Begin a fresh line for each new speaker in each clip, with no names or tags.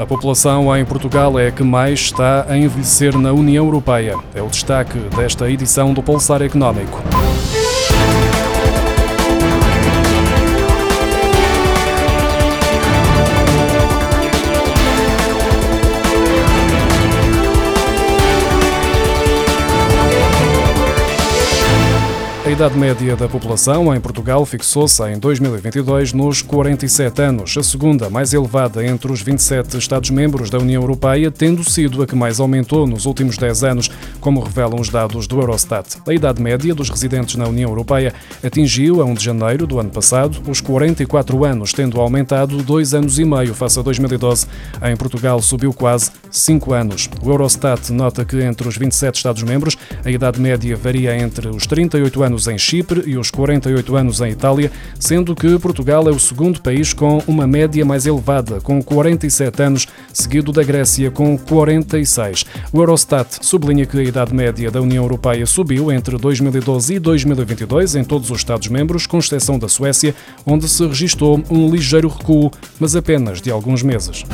A população em Portugal é a que mais está a envelhecer na União Europeia. É o destaque desta edição do Pulsar Económico. Idade média da população em Portugal fixou-se em 2022 nos 47 anos, a segunda mais elevada entre os 27 Estados-membros da União Europeia, tendo sido a que mais aumentou nos últimos 10 anos, como revelam os dados do Eurostat. A idade média dos residentes na União Europeia atingiu, a 1 de janeiro do ano passado, os 44 anos, tendo aumentado dois anos e meio face a 2012. Em Portugal subiu quase 5 anos. O Eurostat nota que entre os 27 Estados-membros, a idade média varia entre os 38 anos anos em Chipre e os 48 anos em Itália, sendo que Portugal é o segundo país com uma média mais elevada, com 47 anos, seguido da Grécia com 46. O Eurostat sublinha que a idade média da União Europeia subiu entre 2012 e 2022 em todos os Estados-membros, com exceção da Suécia, onde se registrou um ligeiro recuo, mas apenas de alguns meses.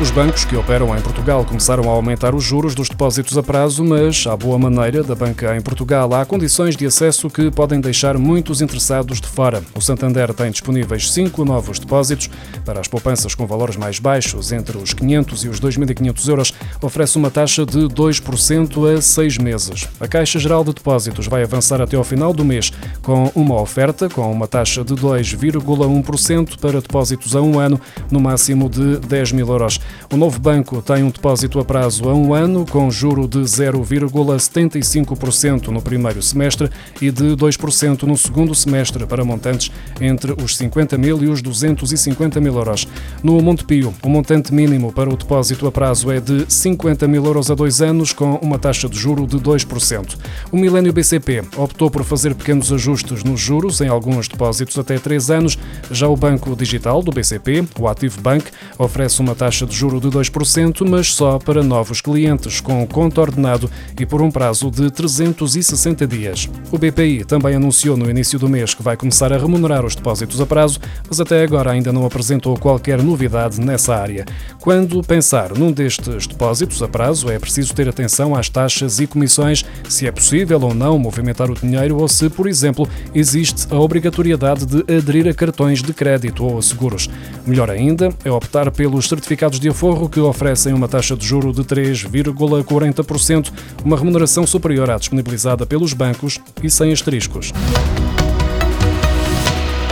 Os bancos que operam em Portugal começaram a aumentar os juros dos depósitos a prazo, mas, à boa maneira da banca em Portugal, há condições de acesso que podem deixar muitos interessados de fora. O Santander tem disponíveis cinco novos depósitos para as poupanças com valores mais baixos, entre os 500 e os 2.500 euros, oferece uma taxa de 2% a seis meses. A Caixa Geral de Depósitos vai avançar até ao final do mês com uma oferta com uma taxa de 2,1% para depósitos a um ano, no máximo de 10 mil euros. O novo banco tem um depósito a prazo a um ano, com juro de 0,75% no primeiro semestre e de 2% no segundo semestre para montantes entre os 50 mil e os 250 mil euros. No Montepio, o montante mínimo para o depósito a prazo é de 50 mil euros a dois anos, com uma taxa de juro de 2%. O Milênio BCP optou por fazer pequenos ajustes nos juros em alguns depósitos até três anos. Já o Banco Digital do BCP, o Active Bank, oferece uma taxa de juro de 2%, mas só para novos clientes, com conta ordenado e por um prazo de 360 dias. O BPI também anunciou no início do mês que vai começar a remunerar os depósitos a prazo, mas até agora ainda não apresentou qualquer novidade nessa área. Quando pensar num destes depósitos a prazo, é preciso ter atenção às taxas e comissões, se é possível ou não movimentar o dinheiro ou se, por exemplo, existe a obrigatoriedade de aderir a cartões de crédito ou a seguros. Melhor ainda é optar pelos certificados de aforro que oferecem uma taxa de juro de 3,40%, uma remuneração superior à disponibilizada pelos bancos e sem asteriscos.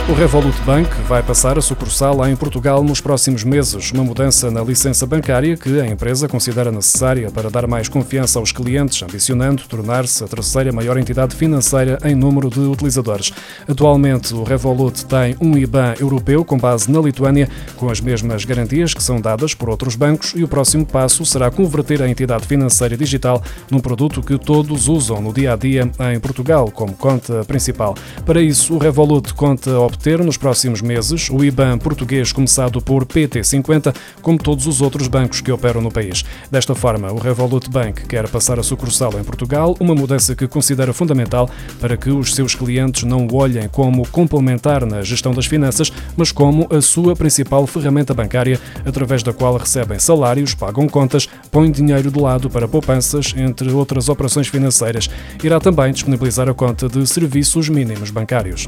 O Revolut Bank vai passar a sucursal em Portugal nos próximos meses, uma mudança na licença bancária que a empresa considera necessária para dar mais confiança aos clientes, ambicionando tornar-se a terceira maior entidade financeira em número de utilizadores. Atualmente, o Revolut tem um IBAN europeu com base na Lituânia, com as mesmas garantias que são dadas por outros bancos, e o próximo passo será converter a entidade financeira digital num produto que todos usam no dia a dia em Portugal, como conta principal. Para isso, o Revolut conta obter nos próximos meses o IBAN português começado por PT50, como todos os outros bancos que operam no país. Desta forma, o Revolut Bank quer passar a sucursal em Portugal, uma mudança que considera fundamental para que os seus clientes não olhem como complementar na gestão das finanças, mas como a sua principal ferramenta bancária, através da qual recebem salários, pagam contas, põem dinheiro de lado para poupanças, entre outras operações financeiras. Irá também disponibilizar a conta de serviços mínimos bancários.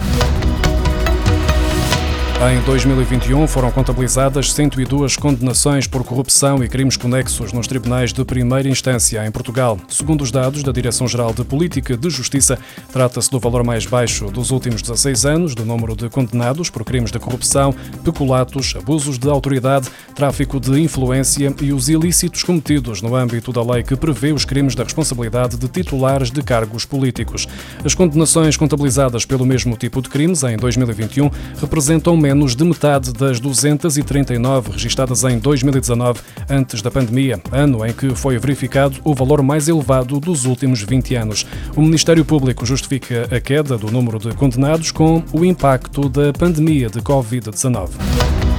Em 2021 foram contabilizadas 102 condenações por corrupção e crimes conexos nos tribunais de primeira instância em Portugal. Segundo os dados da Direção-Geral de Política de Justiça, trata-se do valor mais baixo dos últimos 16 anos do número de condenados por crimes de corrupção, peculatos, abusos de autoridade, tráfico de influência e os ilícitos cometidos no âmbito da lei que prevê os crimes da responsabilidade de titulares de cargos políticos. As condenações contabilizadas pelo mesmo tipo de crimes em 2021 representam menos de metade das 239 registadas em 2019, antes da pandemia, ano em que foi verificado o valor mais elevado dos últimos 20 anos. O Ministério Público justifica a queda do número de condenados com o impacto da pandemia de Covid-19.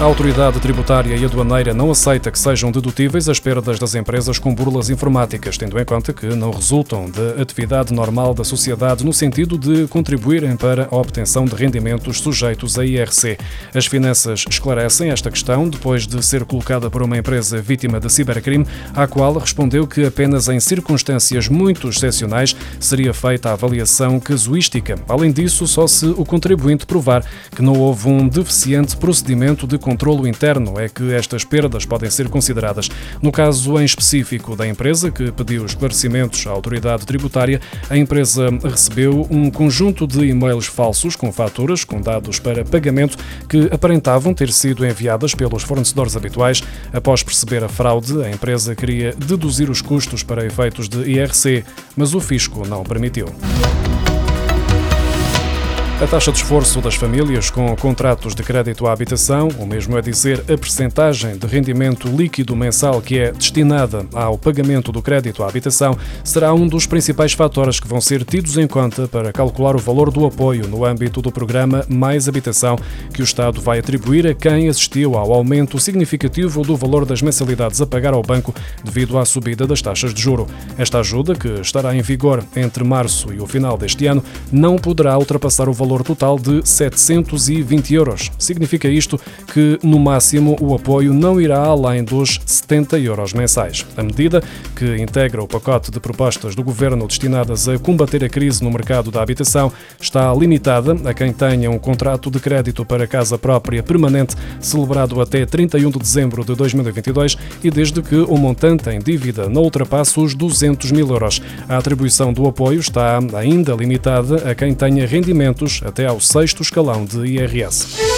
A autoridade tributária e aduaneira não aceita que sejam dedutíveis as perdas das empresas com burlas informáticas, tendo em conta que não resultam da atividade normal da sociedade no sentido de contribuírem para a obtenção de rendimentos sujeitos a IRC. As finanças esclarecem esta questão depois de ser colocada por uma empresa vítima de cibercrime, à qual respondeu que apenas em circunstâncias muito excepcionais seria feita a avaliação casuística. Além disso, só se o contribuinte provar que não houve um deficiente procedimento de controlo interno é que estas perdas podem ser consideradas. No caso em específico da empresa que pediu esclarecimentos à autoridade tributária, a empresa recebeu um conjunto de e-mails falsos com faturas com dados para pagamento que aparentavam ter sido enviadas pelos fornecedores habituais. Após perceber a fraude, a empresa queria deduzir os custos para efeitos de IRC, mas o fisco não permitiu. A taxa de esforço das famílias com contratos de crédito à habitação, o mesmo é dizer a percentagem de rendimento líquido mensal que é destinada ao pagamento do crédito à habitação, será um dos principais fatores que vão ser tidos em conta para calcular o valor do apoio no âmbito do programa Mais Habitação, que o Estado vai atribuir a quem assistiu ao aumento significativo do valor das mensalidades a pagar ao banco devido à subida das taxas de juro. Esta ajuda, que estará em vigor entre março e o final deste ano, não poderá ultrapassar o valor valor total de 720 euros. Significa isto que, no máximo, o apoio não irá além dos 70 euros mensais. A medida, que integra o pacote de propostas do Governo destinadas a combater a crise no mercado da habitação, está limitada a quem tenha um contrato de crédito para casa própria permanente celebrado até 31 de dezembro de 2022 e desde que o montante em dívida não ultrapasse os 200 mil euros. A atribuição do apoio está ainda limitada a quem tenha rendimentos até ao sexto escalão de IRS.